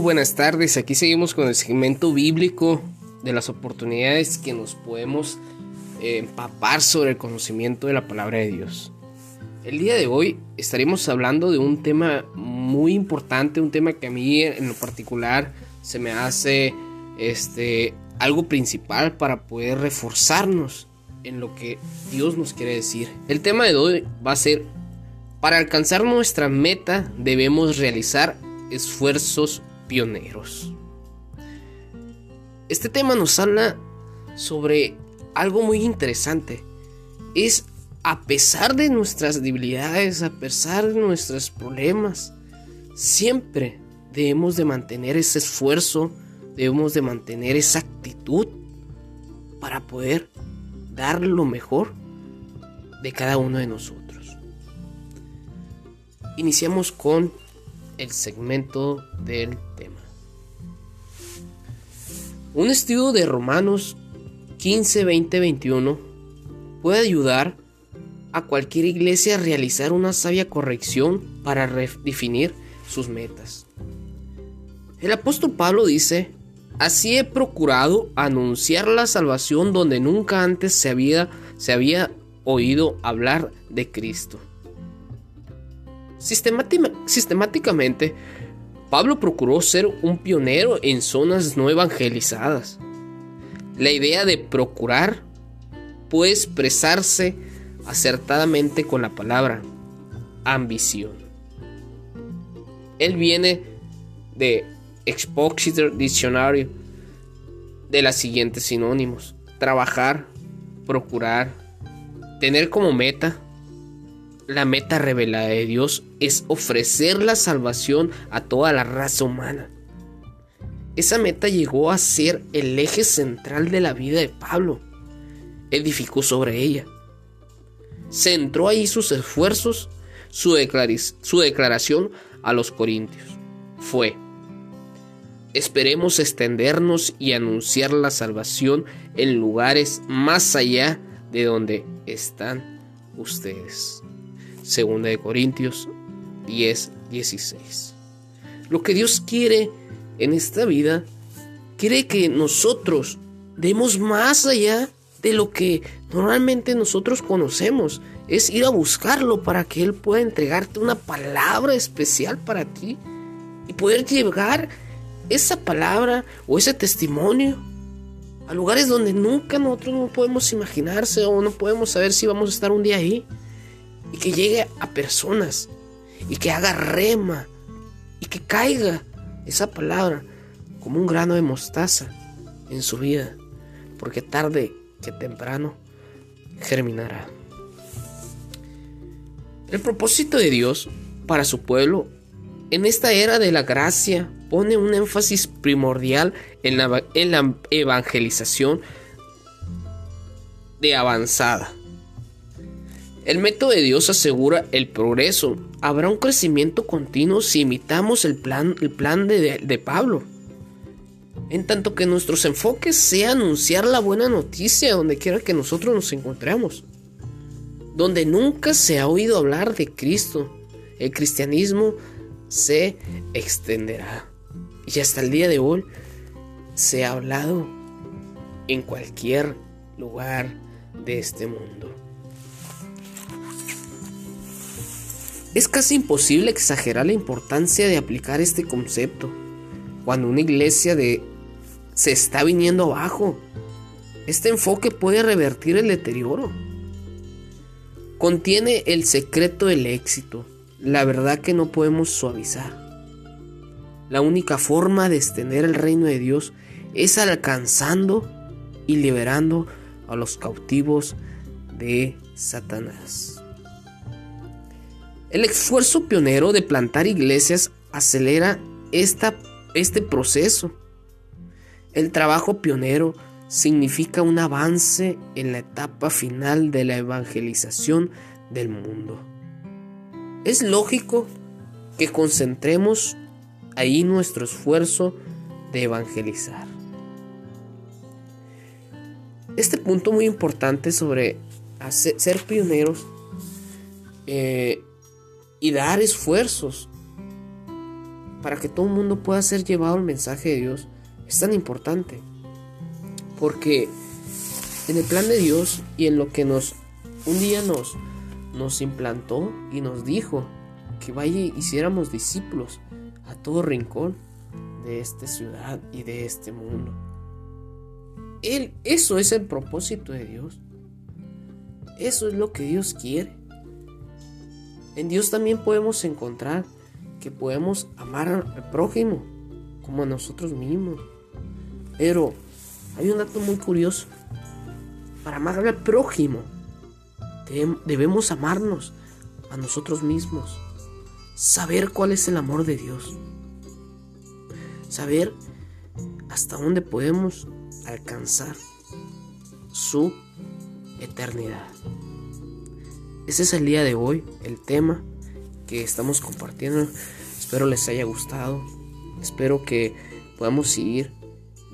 Buenas tardes, aquí seguimos con el segmento bíblico de las oportunidades que nos podemos eh, empapar sobre el conocimiento de la palabra de Dios. El día de hoy estaremos hablando de un tema muy importante, un tema que a mí en lo particular se me hace este, algo principal para poder reforzarnos en lo que Dios nos quiere decir. El tema de hoy va a ser, para alcanzar nuestra meta debemos realizar esfuerzos pioneros. Este tema nos habla sobre algo muy interesante. Es a pesar de nuestras debilidades, a pesar de nuestros problemas, siempre debemos de mantener ese esfuerzo, debemos de mantener esa actitud para poder dar lo mejor de cada uno de nosotros. Iniciamos con el segmento del tema. Un estudio de Romanos 15, 20, 21 puede ayudar a cualquier iglesia a realizar una sabia corrección para redefinir sus metas. El apóstol Pablo dice, así he procurado anunciar la salvación donde nunca antes se había, se había oído hablar de Cristo sistemáticamente, Pablo procuró ser un pionero en zonas no evangelizadas. La idea de procurar puede expresarse acertadamente con la palabra ambición. Él viene de Expositor Dictionary de las siguientes sinónimos: trabajar, procurar, tener como meta, la meta revelada de Dios es ofrecer la salvación a toda la raza humana. Esa meta llegó a ser el eje central de la vida de Pablo. Edificó sobre ella. Centró ahí sus esfuerzos, su, su declaración a los corintios. Fue, esperemos extendernos y anunciar la salvación en lugares más allá de donde están ustedes. Segunda de Corintios 10, 16. Lo que Dios quiere en esta vida, quiere que nosotros demos más allá de lo que normalmente nosotros conocemos. Es ir a buscarlo para que Él pueda entregarte una palabra especial para ti y poder llevar esa palabra o ese testimonio a lugares donde nunca nosotros no podemos imaginarse o no podemos saber si vamos a estar un día ahí y que llegue a personas y que haga rema y que caiga esa palabra como un grano de mostaza en su vida, porque tarde que temprano germinará. El propósito de Dios para su pueblo en esta era de la gracia pone un énfasis primordial en la, en la evangelización de avanzada el método de Dios asegura el progreso. Habrá un crecimiento continuo si imitamos el plan, el plan de, Pablo. En tanto que nuestros enfoques sea anunciar la buena noticia donde quiera que nosotros nos encontremos. Donde nunca se ha oído hablar de Cristo, el cristianismo se extenderá. Y hasta el día de hoy se ha hablado en cualquier lugar de este mundo. Es casi imposible exagerar la importancia de aplicar este concepto cuando una iglesia de se está viniendo abajo. Este enfoque puede revertir el deterioro. Contiene el secreto del éxito, la verdad que no podemos suavizar. La única forma de extender el reino de Dios es alcanzando y liberando a los cautivos de Satanás. El esfuerzo pionero de plantar iglesias acelera este proceso. El trabajo pionero significa un avance en la etapa final de la evangelización del mundo. Es lógico que concentremos ahí nuestro esfuerzo de evangelizar. Este punto muy importante sobre ser pioneros eh, y dar esfuerzos para que todo el mundo pueda ser llevado al mensaje de Dios es tan importante. Porque en el plan de Dios y en lo que nos un día nos nos implantó y nos dijo que vaya hiciéramos discípulos a todo rincón de esta ciudad y de este mundo. Él, eso es el propósito de Dios. Eso es lo que Dios quiere. En Dios también podemos encontrar que podemos amar al prójimo como a nosotros mismos. Pero hay un dato muy curioso. Para amar al prójimo debemos amarnos a nosotros mismos. Saber cuál es el amor de Dios. Saber hasta dónde podemos alcanzar su eternidad. Ese es el día de hoy, el tema que estamos compartiendo. Espero les haya gustado. Espero que podamos seguir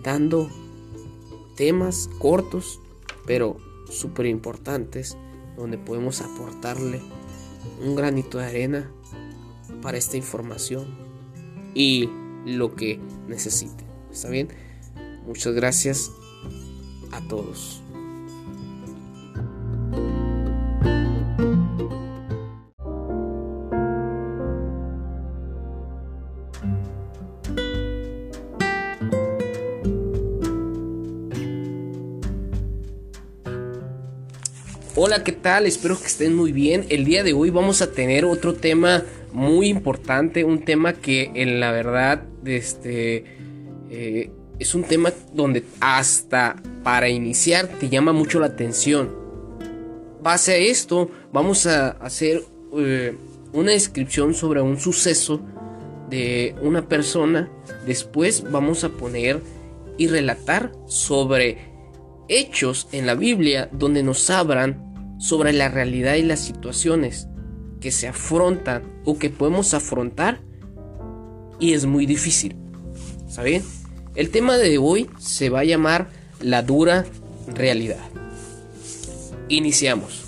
dando temas cortos, pero súper importantes, donde podemos aportarle un granito de arena para esta información y lo que necesite. ¿Está bien? Muchas gracias a todos. Hola, ¿qué tal? Espero que estén muy bien. El día de hoy vamos a tener otro tema muy importante, un tema que en la verdad este, eh, es un tema donde hasta para iniciar te llama mucho la atención. Base a esto, vamos a hacer eh, una descripción sobre un suceso de una persona. Después vamos a poner y relatar sobre hechos en la Biblia donde nos abran sobre la realidad y las situaciones que se afrontan o que podemos afrontar y es muy difícil. ¿Saben? El tema de hoy se va a llamar la dura realidad. Iniciamos.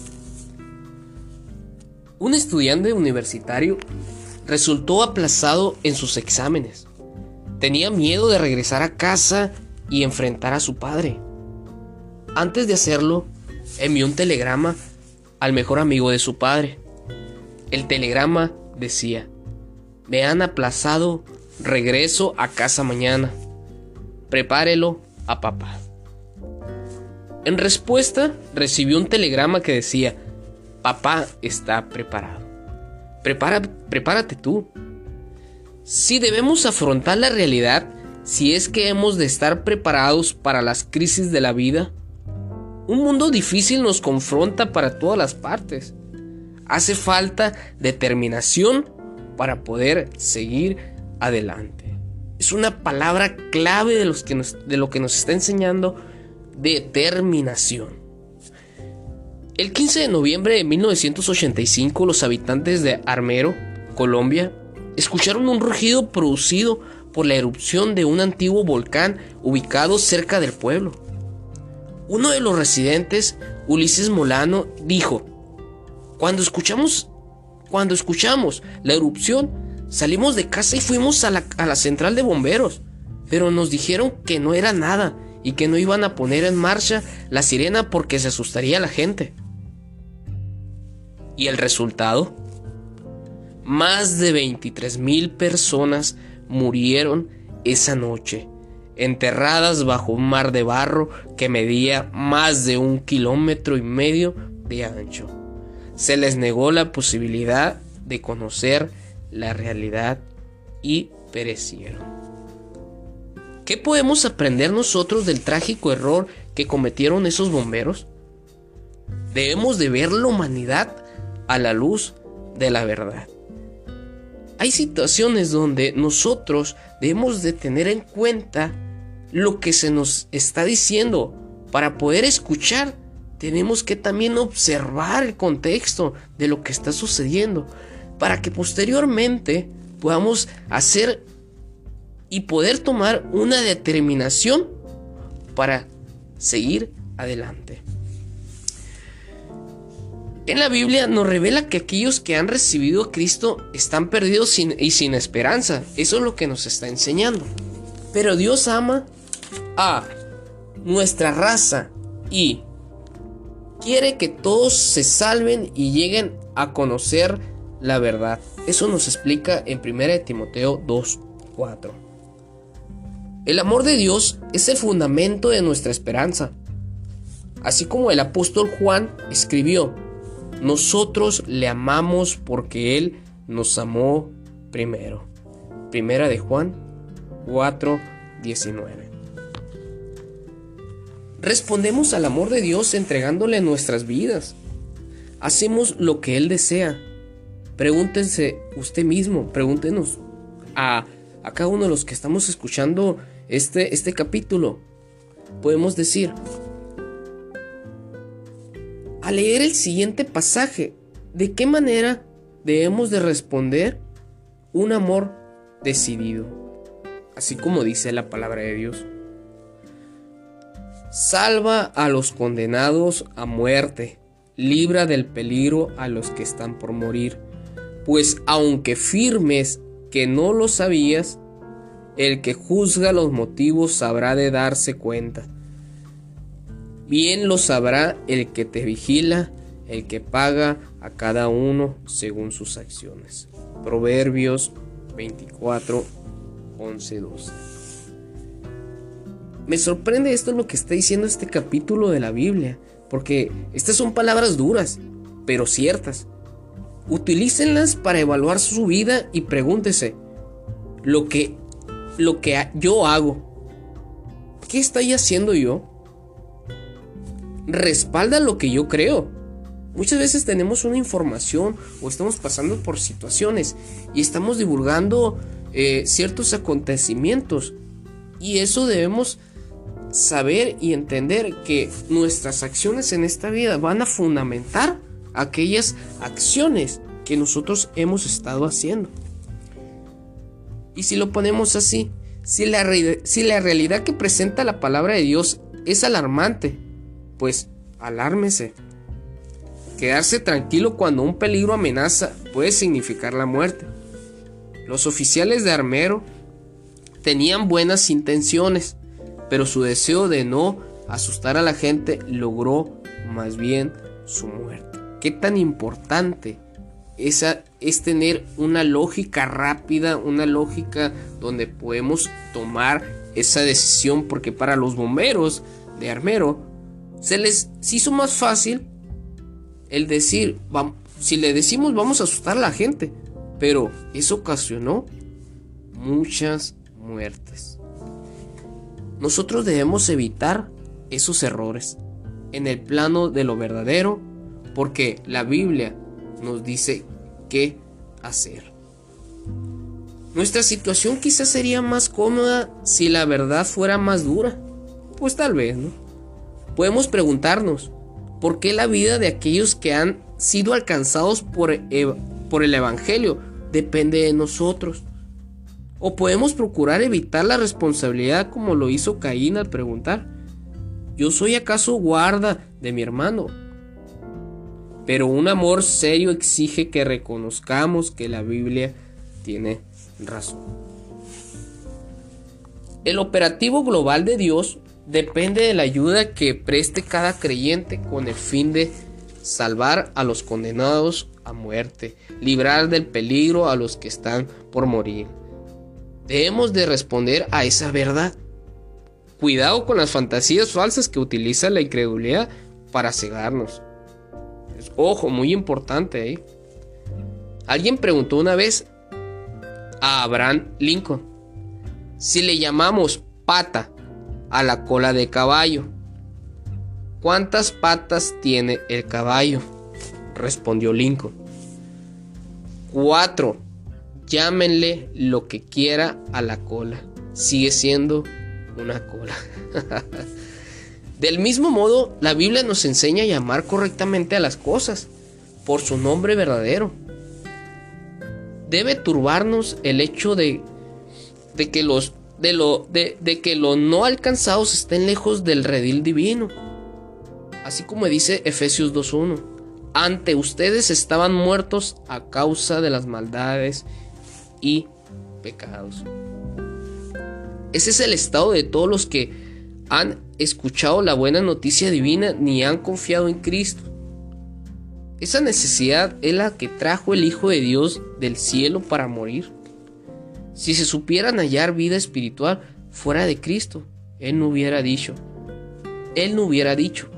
Un estudiante universitario resultó aplazado en sus exámenes. Tenía miedo de regresar a casa y enfrentar a su padre. Antes de hacerlo, envió un telegrama al mejor amigo de su padre. El telegrama decía, me han aplazado, regreso a casa mañana. Prepárelo a papá. En respuesta, recibió un telegrama que decía, papá está preparado. Prepara, prepárate tú. Si debemos afrontar la realidad, si es que hemos de estar preparados para las crisis de la vida, un mundo difícil nos confronta para todas las partes. Hace falta determinación para poder seguir adelante. Es una palabra clave de, los que lo que nos está enseñando determinación. El 15 de noviembre de 1985 los habitantes de Armero, Colombia, escucharon un rugido producido por la erupción de un antiguo volcán ubicado cerca del pueblo. Uno de los residentes, Ulises Molano, dijo, cuando escuchamos, cuando escuchamos la erupción, salimos de casa y fuimos a la, a la central de bomberos, pero nos dijeron que no era nada y que no iban a poner en marcha la sirena porque se asustaría la gente. ¿Y el resultado? Más de 23 mil personas murieron esa noche enterradas bajo un mar de barro que medía más de un kilómetro y medio de ancho. Se les negó la posibilidad de conocer la realidad y perecieron. ¿Qué podemos aprender nosotros del trágico error que cometieron esos bomberos? Debemos de ver la humanidad a la luz de la verdad. Hay situaciones donde nosotros debemos de tener en cuenta lo que se nos está diciendo. Para poder escuchar, tenemos que también observar el contexto de lo que está sucediendo. Para que posteriormente podamos hacer y poder tomar una determinación para seguir adelante. En la Biblia nos revela que aquellos que han recibido a Cristo están perdidos y sin esperanza. Eso es lo que nos está enseñando. Pero Dios ama a nuestra raza y quiere que todos se salven y lleguen a conocer la verdad. Eso nos explica en 1 Timoteo 2.4. El amor de Dios es el fundamento de nuestra esperanza. Así como el apóstol Juan escribió, nosotros le amamos porque Él nos amó primero. Primera de Juan 4.19. Respondemos al amor de Dios entregándole nuestras vidas. Hacemos lo que Él desea. Pregúntense usted mismo, pregúntenos a, cada uno de los que estamos escuchando este, este capítulo. Podemos decir, al leer el siguiente pasaje, ¿de qué manera debemos de responder un amor decidido? Así como dice la palabra de Dios. Salva a los condenados a muerte, libra del peligro a los que están por morir, pues aunque firmes que no lo sabías, el que juzga los motivos sabrá de darse cuenta. Bien lo sabrá el que te vigila, el que paga a cada uno según sus acciones. Proverbios 24, 11, 12. Me sorprende esto lo que está diciendo este capítulo de la Biblia, porque estas son palabras duras, pero ciertas. Utilícenlas para evaluar su vida y pregúntese, lo que, lo que yo hago, ¿qué estoy haciendo yo? ¿Respalda lo que yo creo? Muchas veces tenemos una información o estamos pasando por situaciones y estamos divulgando eh, ciertos acontecimientos y eso debemos saber y entender que nuestras acciones en esta vida van a fundamentar aquellas acciones que nosotros hemos estado haciendo. Y si lo ponemos así, si la, si la realidad que presenta la palabra de Dios es alarmante, pues alármese. Quedarse tranquilo cuando un peligro amenaza puede significar la muerte. Los oficiales de Armero tenían buenas intenciones, pero su deseo de no asustar a la gente logró más bien su muerte. ¿Qué tan importante esa es tener una lógica rápida, una lógica donde podemos tomar esa decisión? Porque para los bomberos de Armero se les hizo más fácil el decir, si le decimos vamos a asustar a la gente, pero eso ocasionó muchas muertes. Nosotros debemos evitar esos errores en el plano de lo verdadero porque la Biblia nos dice qué hacer. Nuestra situación quizás sería más cómoda si la verdad fuera más dura. Pues tal vez, ¿no? Podemos preguntarnos, ¿por qué la vida de aquellos que han sido alcanzados por, por el Evangelio depende de nosotros? ¿O podemos procurar evitar la responsabilidad como lo hizo Caín al preguntar, ¿yo soy acaso guarda de mi hermano? Pero un amor serio exige que reconozcamos que la Biblia tiene razón. El operativo global de Dios depende de la ayuda que preste cada creyente con el fin de salvar a los condenados a muerte, librar del peligro a los que están por morir Debemos de responder a esa verdad. Cuidado con las fantasías falsas que utiliza la incredulidad para cegarnos. Ojo, muy importante. ¿eh? Alguien preguntó una vez a Abraham Lincoln si le llamamos pata a la cola de caballo. ¿Cuántas patas tiene el caballo? Respondió Lincoln. Cuatro, Llámenle lo que quiera a la cola. Sigue siendo una cola. Del mismo modo, la Biblia nos enseña a llamar correctamente a las cosas por su nombre verdadero. Debe turbarnos el hecho de, de que los de, lo, de, de que los no alcanzados estén lejos del redil divino. Así como dice Efesios 2.1. ante ustedes estaban muertos a causa de las maldades y pecados. Ese es el estado de todos los que han escuchado la buena noticia divina ni han confiado en Cristo. Esa necesidad es la que trajo el Hijo de Dios del cielo para morir. Si se supieran hallar vida espiritual fuera de Cristo, Él no hubiera dicho, Él no hubiera dicho,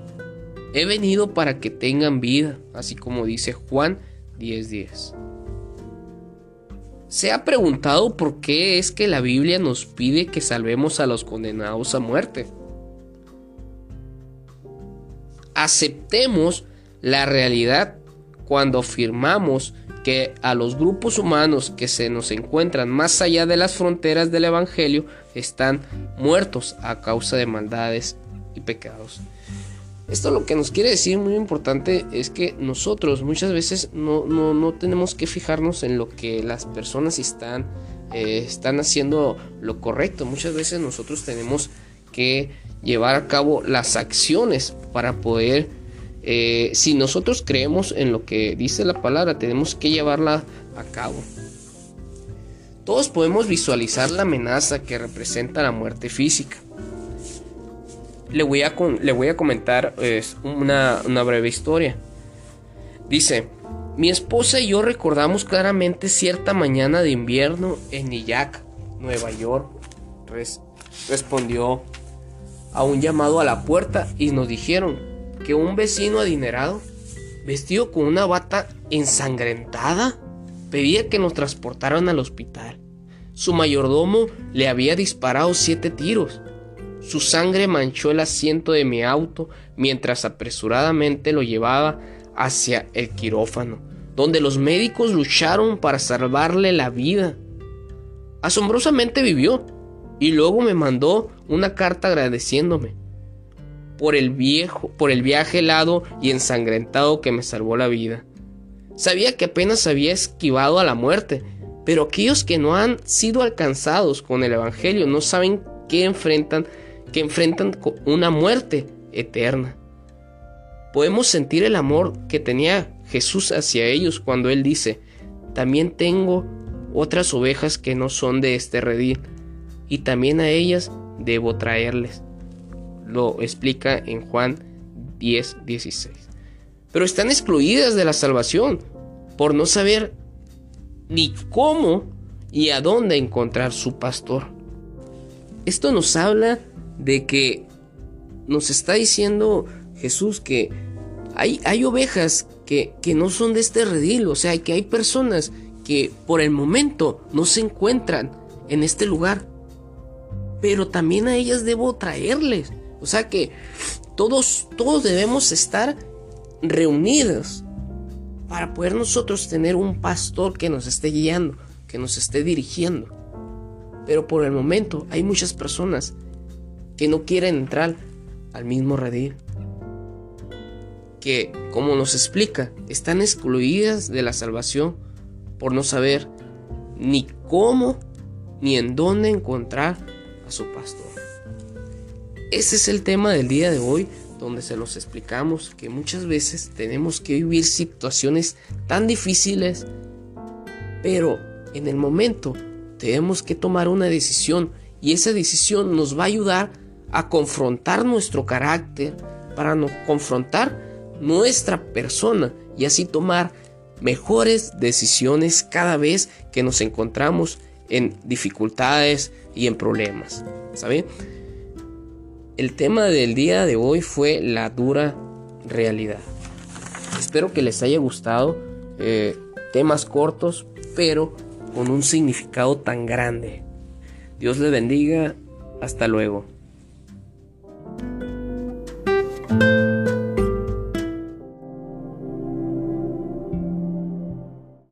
he venido para que tengan vida, así como dice Juan 10:10. ¿Se ha preguntado por qué es que la Biblia nos pide que salvemos a los condenados a muerte? Aceptemos la realidad cuando afirmamos que a los grupos humanos que se nos encuentran más allá de las fronteras del Evangelio están muertos a causa de maldades y pecados. Esto lo que nos quiere decir muy importante es que nosotros muchas veces no, no, tenemos que fijarnos en lo que las personas están, eh, están haciendo lo correcto. Muchas veces nosotros tenemos que llevar a cabo las acciones para poder, eh, si nosotros creemos en lo que dice la palabra, tenemos que llevarla a cabo. Todos podemos visualizar la amenaza que representa la muerte física le voy a, le voy a comentar una, una breve historia. Dice, mi esposa y yo recordamos claramente cierta mañana de invierno en Nyack, Nueva York. respondió a un llamado a la puerta y nos dijeron que un vecino adinerado, vestido con una bata ensangrentada, pedía que nos transportaran al hospital. Su mayordomo le había disparado siete tiros su sangre manchó el asiento de mi auto mientras apresuradamente lo llevaba hacia el quirófano, donde los médicos lucharon para salvarle la vida. Asombrosamente vivió y luego me mandó una carta agradeciéndome por el viejo, por el viaje helado y ensangrentado que me salvó la vida. Sabía que apenas había esquivado a la muerte, pero aquellos que no han sido alcanzados con el evangelio no saben qué enfrentan que enfrentan una muerte eterna. Podemos sentir el amor que tenía Jesús hacia ellos cuando Él dice, también tengo otras ovejas que no son de este redil, y también a ellas debo traerles. Lo explica en Juan 10, 16. Pero están excluidas de la salvación por no saber ni cómo y a dónde encontrar su pastor. Esto nos habla de que nos está diciendo Jesús que hay, hay ovejas que, que, no son de este redil, o sea, que hay personas que por el momento no se encuentran en este lugar, pero también a ellas debo traerles, o sea que todos, todos debemos estar reunidos para poder nosotros tener un pastor que nos esté guiando, que nos esté dirigiendo. Pero por el momento hay muchas personas que no quieren entrar al mismo redil. Que, como nos explica, están excluidas de la salvación por no saber ni cómo ni en dónde encontrar a su pastor. Ese es el tema del día de hoy, donde se los explicamos que muchas veces tenemos que vivir situaciones tan difíciles, pero en el momento tenemos que tomar una decisión y esa decisión nos va a ayudar a confrontar nuestro carácter, para no confrontar nuestra persona y así tomar mejores decisiones cada vez que nos encontramos en dificultades y en problemas. ¿Saben? El tema del día de hoy fue la dura realidad. Espero que les haya gustado eh, temas cortos, pero con un significado tan grande. Dios les bendiga. Hasta luego.